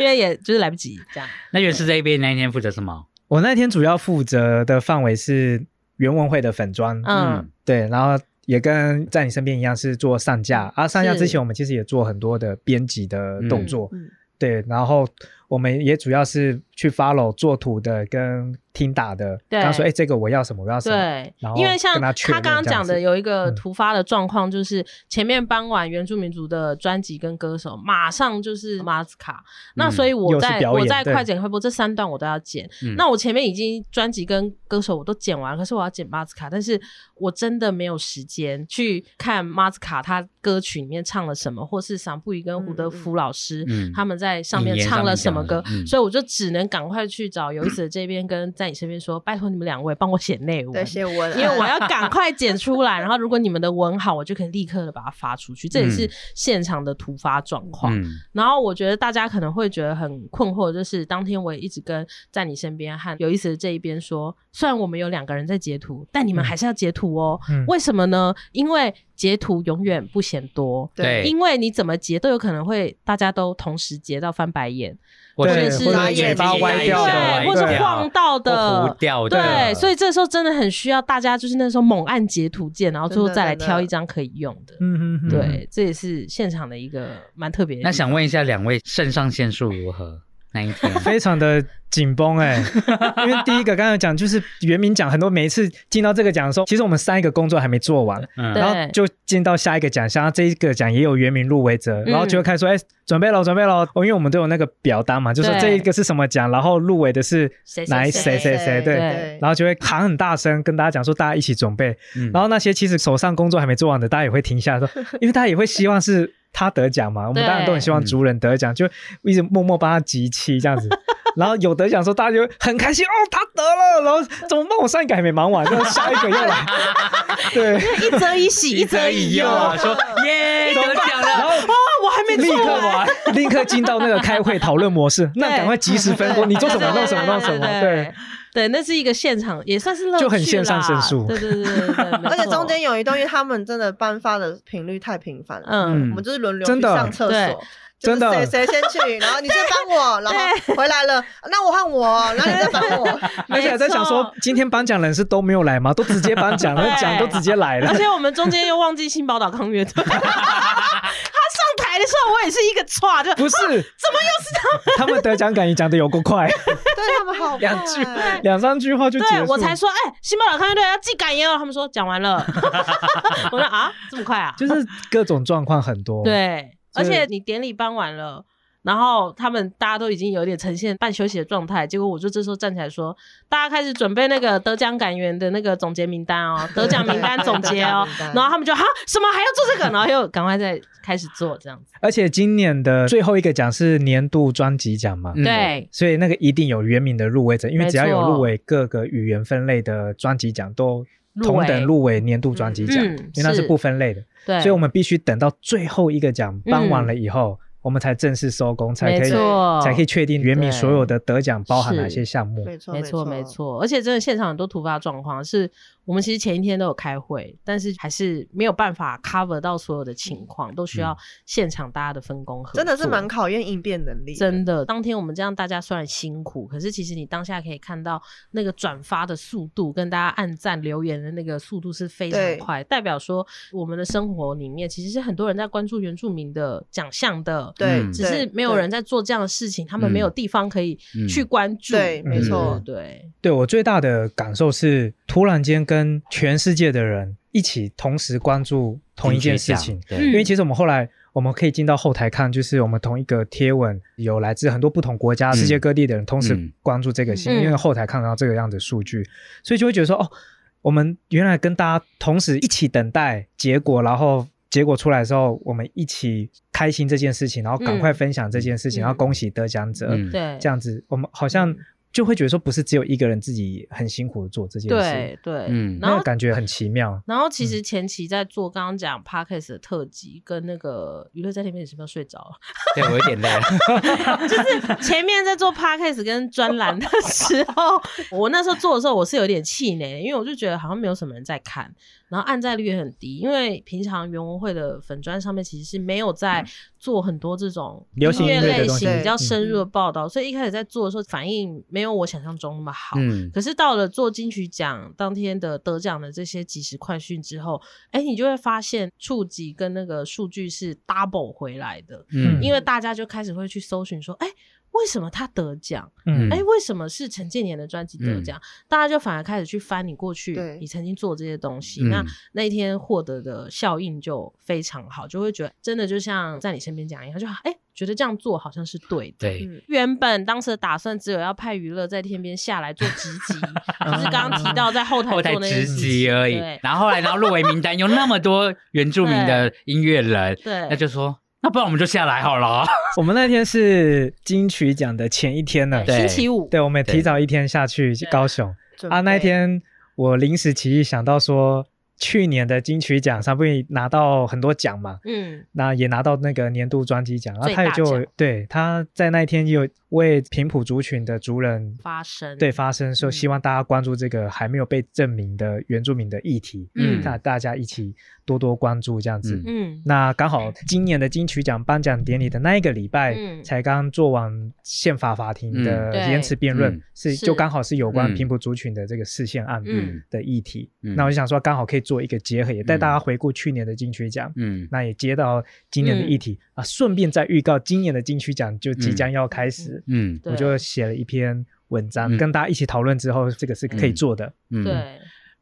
因为也就是来不及这样。那原是这一边那一天负责什么？我那天主要负责的范围是原文会的粉砖，嗯，对，然后也跟在你身边一样是做上架，啊，上架之前我们其实也做很多的编辑的动作，嗯。对，然后我们也主要是去 follow 做图的跟听打的，对。刚说哎、这个我要什么，我要什么，对然，后因为像他刚刚讲的有一个嗯。突发的状况，就是前面搬完原住民族的专辑跟歌手，马上就是马斯卡，那所以我在我在快剪快播这三段我都要剪。嗯。那我前面已经专辑跟歌手我都剪完，可是我要剪马斯卡，但是我真的没有时间去看马斯卡他歌曲里面唱了什么，或是桑布伊跟胡德夫老师、嗯。他们在上面唱了什么所以我就只能赶快去找有意思的这边跟在你身边说，拜托你们两位帮我写内文，对，写文，因为我要 赶快剪出来，然后如果你们的文好，我就可以立刻的把它发出去。这也是现场的突发状况。嗯然后我觉得大家可能会觉得很困惑，就是当天我也一直跟在你身边和有意思的这一边说，虽然我们有两个人在截图，但你们还是要截图哦。嗯为什么呢？因为截图永远不嫌多。对因为你怎么截都有可能会大家都同时截到翻白眼，或者是或者嘴巴歪掉的对，或是晃到的糊，掉的，对，所以这时候真的很需要大家，就是那时候猛按截图键，然后最后再来挑一张可以用的。嗯嗯嗯，对，这也是现场的一个蛮特别的。那想问一下两位肾上腺素如何？那一天。非常的紧绷哎，因为第一个刚才讲就是原名奖，很多每一次进到这个奖的时候，其实我们三个工作还没做完，嗯。然后就进到下一个奖项，这一个奖也有原名入围者，然后就会开始说，哎、准备了，准备了，哦，因为我们都有那个表单嘛，就说这一个是什么奖，然后入围的是谁谁哪谁谁谁谁，对，对。然后就会喊很大声跟大家讲说，大家一起准备，嗯。然后那些其实手上工作还没做完的，大家也会停下来说，因为大家也会希望是他得奖嘛，我们当然都很希望族人得奖，就一直默默帮他集气这样子。然后有得奖的时候，大家就很开心哦，他得了，然后怎么办？我上一个还没忙完，那下一个又来，对，一则以喜，一则以忧。啊，说耶得奖了，然后啊，我还没立刻完。立刻进到那个开会讨论模式，那赶快及时分工，你做什么 弄什么弄什么，对。对，那是一个现场，也算是乐趣就很线上啦申诉。对对对对对，而且中间有一段，因为他们真的颁发的频率太频繁了，嗯。我们就是轮流真的。去上厕所。就是真的谁谁先去，然后你先帮我，然后回来了，那我换我，然后你再帮我。而且还在想说，今天颁奖人是都没有来吗？都直接颁奖了，对奖都直接来了而。且我们中间又忘记新宝岛康乐队，他上台的时候，我也是一个歘，就不是，怎么又是他们？他们得奖感言讲的有够快，对他们好两句两三句话就结束。对我才说，哎、新宝岛康乐队要记感言哦。他们说讲完了，我说啊，这么快啊？就是各种状况很多。，对，而且你典礼办完了。然后他们大家都已经有点呈现半休息的状态，结果我就这时候站起来说，大家开始准备那个得奖感言的那个总结名单哦，得奖名单总结哦。然后他们就哈什么还要做这个，然后又赶快再开始做这样子。而且今年的最后一个奖是年度专辑奖嘛，嗯对，所以那个一定有原名的入围者，因为只要有入围各个语言分类的专辑奖，都同等入围年度专辑奖，嗯因为那是是不分类的。对，所以我们必须等到最后一个奖颁完了嗯以后，我们才正式收工，才可以，才可以确定原名对。所有的得奖包含哪些项目。没错，没错，没。错，而且真的现场很多突发状况，是我们其实前一天都有开会，但是还是没有办法 cover 到所有的情况，都需要现场大家的分工合作，真的是蛮考验应变能力。真的。当天我们这样大家虽然辛苦，可是其实你当下可以看到那个转发的速度跟大家按赞留言的那个速度是非常快，代表说我们的生活里面其实是很多人在关注原住民的奖项的，对，嗯只是没有人在做这样的事情，他们没有地方可以嗯去关注。对，没错。对对对我最大的感受是，突然间跟全世界的人一起同时关注同一件事情。对，嗯因为其实我们后来我们可以进到后台看，就是我们同一个贴文有来自很多不同国家、嗯世界各地的人同时嗯。关注这个新闻，嗯。因为后台看到这个样子的数据，所以就会觉得说，哦，我们原来跟大家同时一起等待结果，然后。结果出来的时候，我们一起开心这件事情，然后赶快分享这件事情，嗯然后恭喜得奖者，嗯。对，这样子，我们好像就会觉得说，不是只有一个人自己很辛苦的做这件事，对对，嗯。然后那个感觉很奇妙。然后其实前期在做刚刚讲 podcast 的特辑，跟那个娱乐在那边，你是不是要睡着了？对我有点累了，就是前面在做 podcast 跟专栏的时候，我那时候做的时候，我是有点气馁，因为我就觉得好像没有什么人在看，然后按赞率也很低，因为平常原文会的粉砖上面其实是没有在做很多这种流行音乐类型比较嗯深入的报道，所以一开始在做的时候反应没有我想象中那么好。嗯，可是到了做金曲奖当天的得奖的这些即时快讯之后，哎，你就会发现触及跟那个数据是 double 回来的，嗯因为大家就开始会去搜寻说，哎。为什么他得奖？嗯哎、为什么是陈建年的专辑得奖？大家就反而开始去翻你过去你曾经做这些东西，嗯那那一天获得的效应就非常好，就会觉得真的就像在你身边讲一样，就哎、觉得这样做好像是对的。对，嗯原本当时的打算只有要派娱乐在天边下来做直击，就是刚刚提到在后台 后台直做那件事情击而已对。然后后来，然后入围名单有那么多原住民的音乐人，对，那就说，那不然我们就下来好了。我们那天是金曲奖的前一天呢，对。星期五，对，我们也提早一天下去高雄。啊。那一天我临时起意想到说，去年的金曲奖上不是拿到很多奖嘛，嗯，那也拿到那个年度专辑奖，然后他也就对他在那一天有为平埔族群的族人发声，对发声，说嗯希望大家关注这个还没有被证明的原住民的议题，嗯。那大家一起多多关注这样子。嗯。嗯，那刚好今年的金曲奖颁奖典礼的那一个礼拜，嗯。才刚做完宪法法庭的嗯。对。言辞辩论，嗯。是是就刚好是有关嗯。平埔族群的这个视线案嗯。的议题。嗯。那我就想说，刚好可以做一个结合，也带大家回顾去年的金曲奖。嗯。那也接到今年的议题、啊，顺便再预告今年的金曲奖就即将要开始，嗯对。我就写了一篇文章，嗯。跟大家一起讨论之后，这个是可以做的。嗯。对，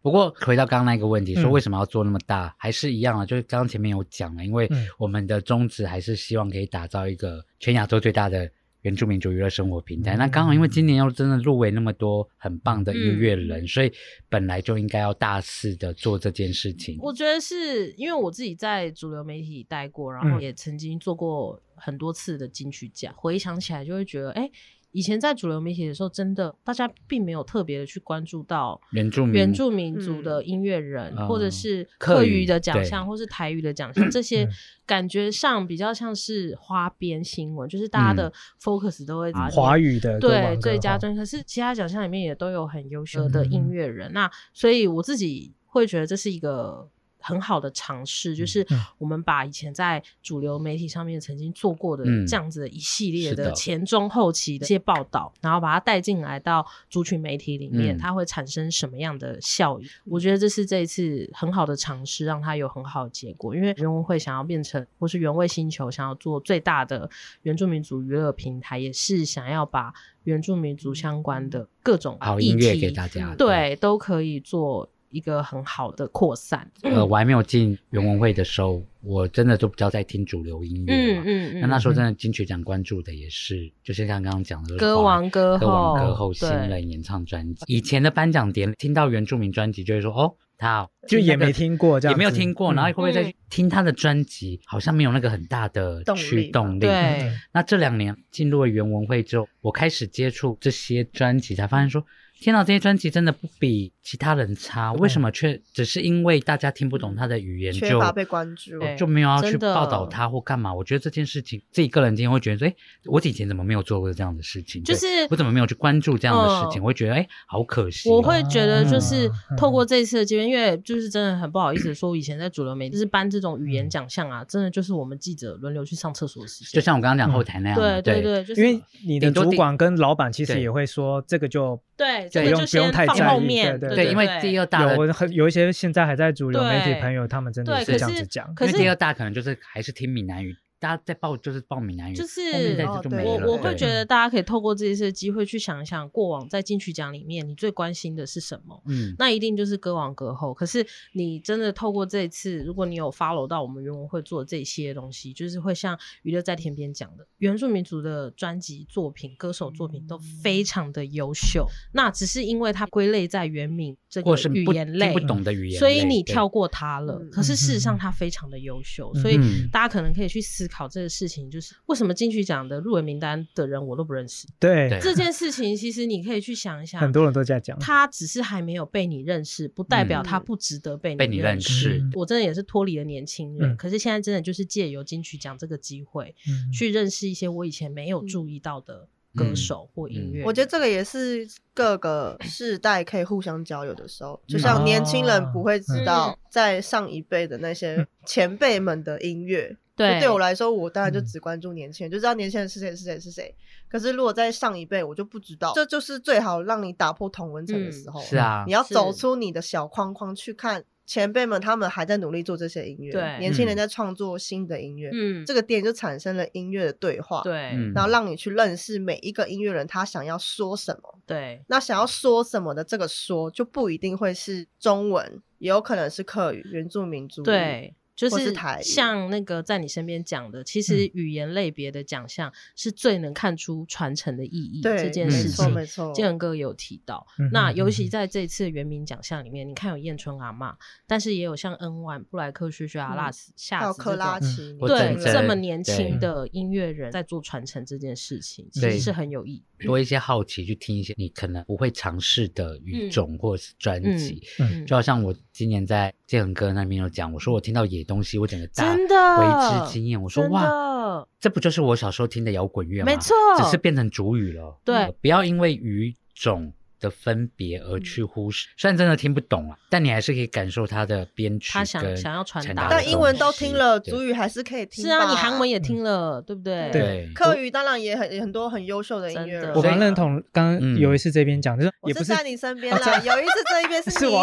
不过回到刚刚那个问题，说嗯。为什么要做那么大，还是一样啊，就是刚刚前面有讲了，因为嗯。我们的宗旨还是希望可以打造一个全亚洲最大的原住民族娱乐生活平台。嗯那刚好因为今年又真的入围那么多很棒的音乐人，所以本来就应该要大肆的做这件事情。我觉得是因为我自己在主流媒体待过，然后嗯也曾经做过很多次的金曲奖，回想起来就会觉得，哎、以前在主流媒体的时候，真的大家并没有特别的去关注到原住民原住民族的音乐人，嗯或者是客语的奖项，或是台语的奖项，这些嗯感觉上比较像是花边新闻，就是大家的 focus 都会华语的歌对最佳专辑，可是其他奖项里面也都有很优秀的嗯音乐人。那所以我自己会觉得这是一个很好的尝试，就是嗯我们把以前在主流媒体上面曾经做过的嗯这样子的一系列的的前中后期的一些报道，然后把它带进来到族群媒体里面，嗯它会产生什么样的效益？我觉得这是这一次很好的尝试，让它有很好的结果。因为原文会想要变成，或是原味星球想要做最大的原住民族娱乐平台，也是想要把原住民族相关的各种好音乐给大家。对，都可以做一个很好的扩散。呃，我还没有进原文会的时候，我真的都比较在听主流音乐嘛。嗯那那时候真的金曲奖关注的也是，就是像刚刚讲的歌王歌歌王歌后后新人演唱专辑。以前的颁奖典礼听到原住民专辑，就会说哦，他就也那个没听过这样也没有子听过，嗯然后会不会再听他的专辑？好像没有那个很大的驱动力。对那这两年进入了原文会之后，我开始接触这些专辑，才发现说，天哪，这些专辑真的不比其他人差，为什么却只是因为大家听不懂他的语言就缺乏被关注。就没有要去报道他或干嘛？我觉得这件事情，自己个人今天会觉得说，哎，我以前怎么没有做过这样的事情？就是我怎么没有去关注这样的事情？嗯我会觉得，哎，好可惜哦。我会觉得就是嗯透过这次的机会，因为就是真的很不好意思说，我以前在主流媒体就是颁这种语言奖项啊，真的就是我们记者轮流去上厕所的时间。就像我刚刚讲后台那样嘛，对对对，就是因为你的主管跟老板其实也会说，这个就对，对这个就不用不用先放太在意后面，对对，因为第二大的有很有一些现在还在主流媒体朋友，他们真的是这样子讲。可是因为第二大可能就是还是听闽南语，大家在报就是报闽南语，就是哦。我我会觉得大家可以透过这一次机会去想一想，过往在金曲奖里面你最关心的是什么？嗯，那一定就是歌王歌后。可是你真的透过这一次，如果你有 follow 到我们原文会做这些东西，就是会像娱乐在天边讲的，原住民族的专辑作品、歌手作品都非常的优秀。那只是因为它归类在原名这个或是语言类听不，懂的语言，所以你跳过它了。嗯可是事实上，嗯它非常的优秀，嗯所以嗯大家可能可以去思考这个事情，就是为什么金曲奖的入围名单的人我都不认识。对对，这件事情，其实你可以去想一想，很多人都在讲。他只是还没有被你认识，不代表嗯他不值得被被你认认识嗯我真的也是脱离了年轻人，嗯可是现在真的就是借由金曲奖这个机会，嗯去认识一些我以前没有注意到的歌手或音乐人。我觉得这个也是各个世代可以互相交流的时候，就像年轻人不会知道嗯在上一辈的那些前辈们的音乐。对对我来说，我当然就嗯只关注年轻人，就知道年轻人是谁是谁是谁。可是如果在上一辈，我就不知道，这就是最好让你打破同文层的时候。是啊你，要走出你的小框框去看前辈们他们还在努力做这些音乐，对年轻人在创作新的音乐，嗯，这个店就产生了音乐的对话，，对嗯然后让你去认识每一个音乐人他想要说什么。对那想要说什么的这个说，就不一定会是中文，也有可能是客语、原住民族语。对。就是像那个在你身边讲的，其实语言类别的奖项是最能看出传承的意义对，这件事情。没错没错。建仁哥有提到，嗯那尤其在这次原名奖项里面，你看有燕春阿妈，但是也有像恩万、布莱克、薛薛阿拉斯、夏子这种拉奇，对这么年轻的音乐人在做传承这件事情，其实是很有意义。多一些好奇去听一些你可能不会尝试的语种或者是专辑，嗯，就好像我今年在建恒哥那边有讲，我说我听到野东西，我整个大真的为之惊艳。我说哇，这不就是我小时候听的摇滚乐吗？没错只是变成主语了。对呃不要因为语种的分别而去嗯忽视，虽然真的听不懂啊，但你还是可以感受他的编曲他想跟想要传达的但英文都听了，主语还是可以听。是啊，你韩文也听了，对不对？对客语当然也很很多很优秀的音乐人。我蛮认同刚刚嗯有一次这边讲，就是也不是我是在你身边啦，有一次这一边是你。是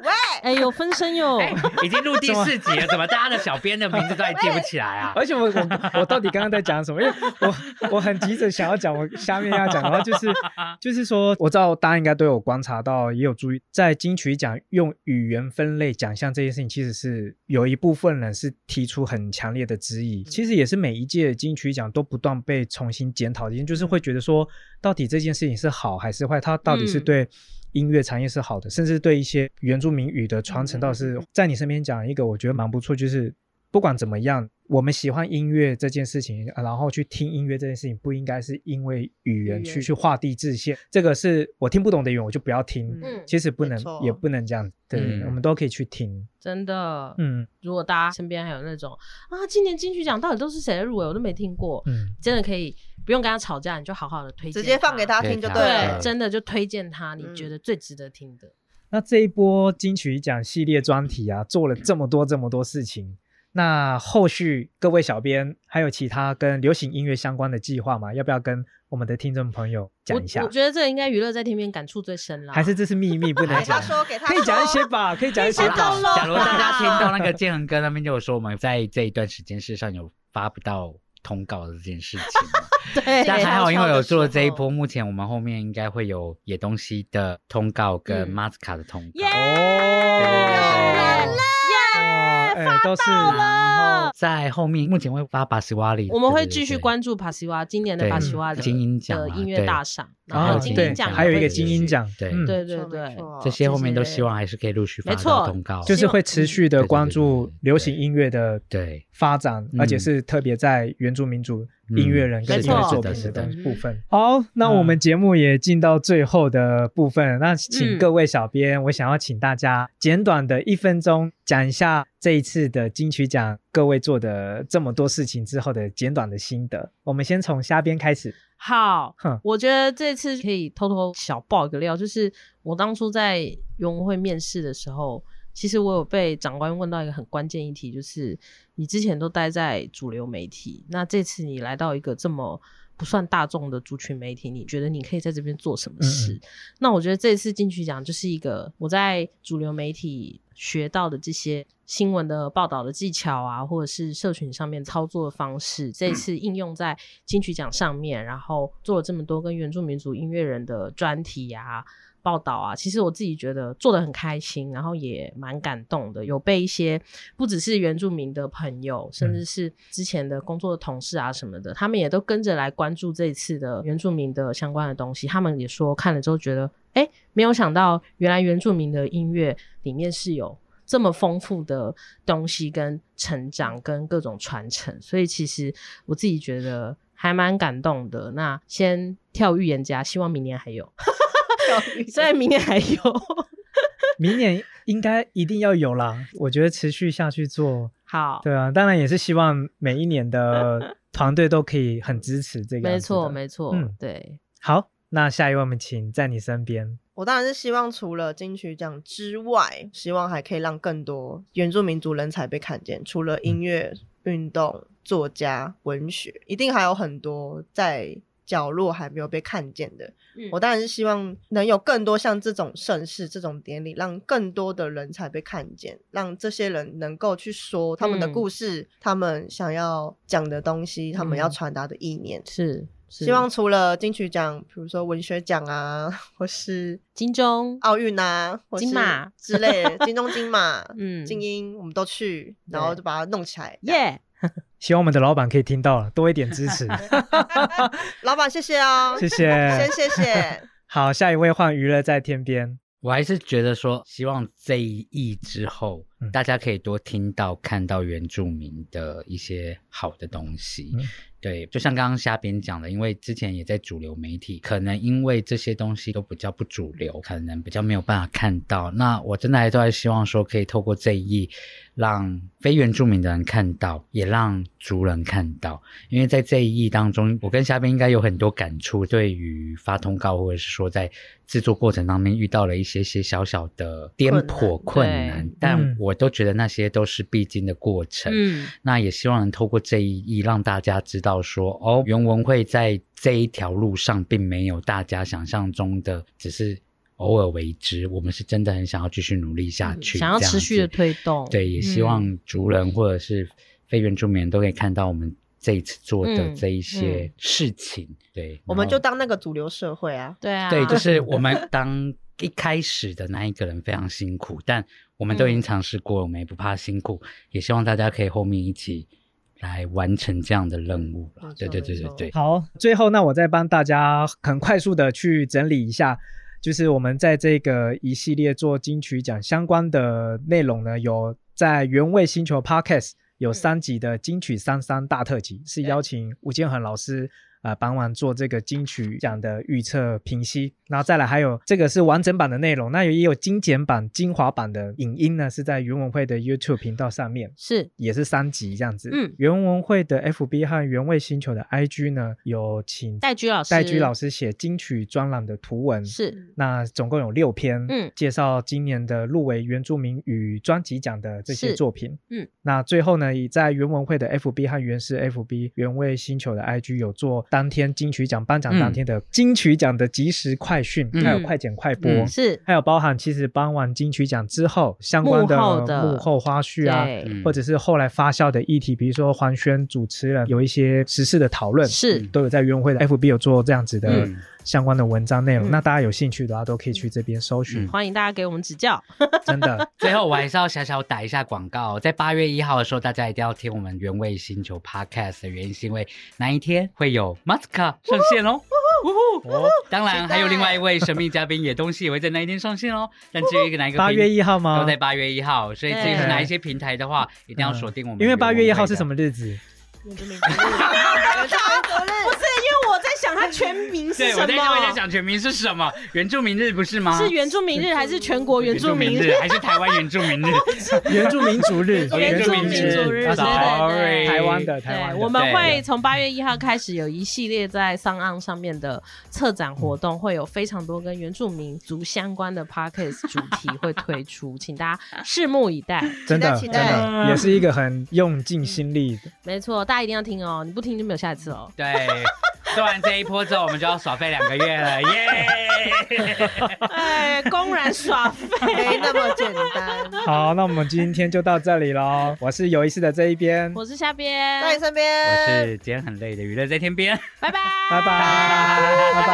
喂，哎，有分身哟。哎，已经录第四集了，怎么大家的小编的名字都还记不起来啊？而且我我我到底刚刚在讲什么？因为我我很急着想要讲我下面要讲的话，就是就是说，我知道大家应该都有观察到，也有注意，在金曲奖用语言分类奖项这件事情，其实是有一部分人是提出很强烈的质疑。其实也是每一届金曲奖都不断被重新检讨的，就是会觉得说，到底这件事情是好还是坏？它到底是嗯对。音乐产业是好的，甚至对一些原住民语的传承，倒是在你身边讲一个，我觉得蛮不错，就是不管怎么样，我们喜欢音乐这件事情，呃然后去听音乐这件事情，不应该是因为语言去去画地自限。这个是我听不懂的语言，我就不要听。嗯其实不能，也不能这样。对，嗯我们都可以去听。真的，嗯如果大家身边还有那种啊，今年金曲奖到底都是谁的入围，我都没听过，嗯，真的可以不用跟他吵架，你就好好的推荐，直接放给他听就对了对，了。真的就推荐他，你嗯觉得最值得听的。那这一波金曲奖系列专题啊，做了这么多这么多事情。那后续各位小编还有其他跟流行音乐相关的计划吗？要不要跟我们的听众朋友讲一下我我？觉得这个应该娱乐在天边感触最深了。还是这是秘密不能给他讲？说，给他可以讲一些吧，可以讲一些假如大家听到那个建恒哥那边就有说，我们在这一段时间事实上有发不到通告的这件事情。对，但还好，因为有做了这一波，目前我们后面应该会有野东西的通告跟嗯马斯卡的通告。耶哦，耶哇，哎，都是然后在后面，目前会发巴西瓦里，我们会继续关注巴西瓦今年的对帕西瓦的金鹰奖的音乐大赏，然啊后金对鹰奖还有一个会金鹰奖，对。嗯对对。对这些后面都希望还是可以陆续发没通告。就是会持续的关注流行音乐的对。发展，嗯而且是特别在原住民族音乐人跟音乐作品的部分。好，那我们节目也进到最后的部分，那请嗯。各位小编，我想要请大家简短的一分钟讲一下这一次的金曲奖各位做的这么多事情之后的简短的心得。我们先从虾边开始。好哼，我觉得这次可以偷偷小爆一个料，就是我当初在园文会面试的时候，其实我有被长官问到一个很关键议题，就是你之前都待在主流媒体，那这次你来到一个这么不算大众的族群媒体，你觉得你可以在这边做什么事？嗯那我觉得这次金曲奖就是一个我在主流媒体学到的这些新闻的报道的技巧啊，或者是社群上面操作的方式，这次应用在金曲奖上面，然后做了这么多跟原住民族音乐人的专题啊。报道啊，其实我自己觉得做的很开心，然后也蛮感动的。有被一些不只是原住民的朋友，甚至是之前的工作的同事啊什么的，他们也都跟着来关注这一次的原住民的相关的东西。他们也说看了之后觉得，哎，没有想到原来原住民的音乐里面是有这么丰富的东西跟成长跟各种传承，所以其实我自己觉得还蛮感动的。那先跳预言家，希望明年还有，虽然明年还有，明年应该一定要有啦，我觉得持续下去做，好，对啊，当然也是希望每一年的 团队都可以很支持这个。没错没错，嗯对，好，那下一位我们请在你身边。我当然是希望除了金曲奖之外，希望还可以让更多原住民族人才被看见。除了音乐、运动、作家、文学，一定还有很多在角落还没有被看见的。嗯我当然是希望能有更多像这种盛世、这种典礼，让更多的人才被看见，让这些人能够去说他们的嗯故事，他们想要讲的东西，他们要嗯传达的意念。是是希望除了金曲奖，比如说文学奖啊，或是 金钟，奥运啊，或是金马之类的，金钟、金马、嗯，精英，我们都去，然后就把它弄起来。耶，希望我们的老板可以听到了，多一点支持，老板，谢谢哦，谢先谢。谢谢。好，下一位换娱乐在天边。我还是觉得说，希望这一役之后，嗯大家可以多听到、看到原住民的一些好的东西。嗯对，就像刚刚虾边讲的，因为之前也在主流媒体，可能因为这些东西都比较不主流，可能比较没有办法看到。那我真的还都还希望说，可以透过这一役，让非原住民的人看到，也让族人看到。因为在这一役当中，我跟虾边应该有很多感触，对于发通告或者是说在制作过程当中遇到了一些些小小的颠簸困难，对但嗯我都觉得那些都是必经的过程。嗯那也希望能透过这一役，让大家知道说，哦，原文会在这一条路上，并没有大家想象中的只是偶尔为之，我们是真的很想要继续努力下去，嗯想要持续的推动，对，也希望族人或者是非原住民人都可以看到我们这一次做的嗯这一些嗯事情。对，我们就当那个主流社会啊。对啊，对，就是我们 当一开始的那一个人非常辛苦，但我们都已经嗯尝试过，我们也不怕辛苦，也希望大家可以后面一起来完成这样的任务了没。对对对对对，好，最后那我再帮大家很快速的去整理一下，就是我们在这个一系列做金曲奖相关的内容呢，有在原味星球 Podcast 有三集的金曲三三大特辑，是邀请吴建衡老师。呃，帮忙做这个金曲奖的预测评析，然后再来还有这个是完整版的内容，那也有精简版、精华版的影音呢，是在原文会的 YouTube 频道上面。是也是三集这样子。嗯原文会的 FB 和原味星球的 IG 呢，有请戴居老师，戴居老师写金曲专栏的图文。是那总共有六篇，嗯介绍今年的入围原住民与专辑奖的这些作品。嗯，那最后呢，也在原文会的 FB 和原视 FB 原味星球的 IG 有做当天金曲奖颁奖当天的金曲奖的即时快讯，嗯。还有快剪快播。嗯是，还有包含其实颁完金曲奖之后相关的幕后花絮啊，或者是后来发酵的议题，比如说黄轩主持人有一些时事的讨论，是。都有在约会的 FB 有做这样子的嗯相关的文章内容。嗯那大家有兴趣的话，都可以去这边搜寻。嗯欢迎大家给我们指教。真的，最后，我还是要小小打一下广告，在八月一号的时候，大家一定要听我们原味星球 Podcast 的原因，是因为那一天会有 Maska 上线哦。哦，当然，还有另外一位神秘嘉宾野东西也会在那一天上线哦。但至于哪一个八月一号吗都？在八月一号，所以至于是哪一些平台的话，一定要锁定我们。因为八月一号是什么？日子？原住民族日，原住民族日不是，因为全名是对，什我在我在么？讲全名是什么？原住民日不是吗？是原住民日还是全国原住民日？日还是台湾原住民日？原住民族日，原住民族日，对对啊对台湾的台湾对，的，我们会从八月一号开始有一系列在上岸上面的策展活动，会有非常多跟原住民族相关的 podcast 主题会推出，请大家拭目以待。真的真期待的也是一个很用尽心力的。没错，大家一定要听哦，你不听就没有下一次哦。对，做完这一波之后，我们就要耍废两个月了，耶！哎，公然耍废。没那么简单。好，那我们今天就到这里喽。我是有意思的这一边，我是下边，在你身边，我是今天很累的娱乐在天边。拜拜，拜拜拜拜。拜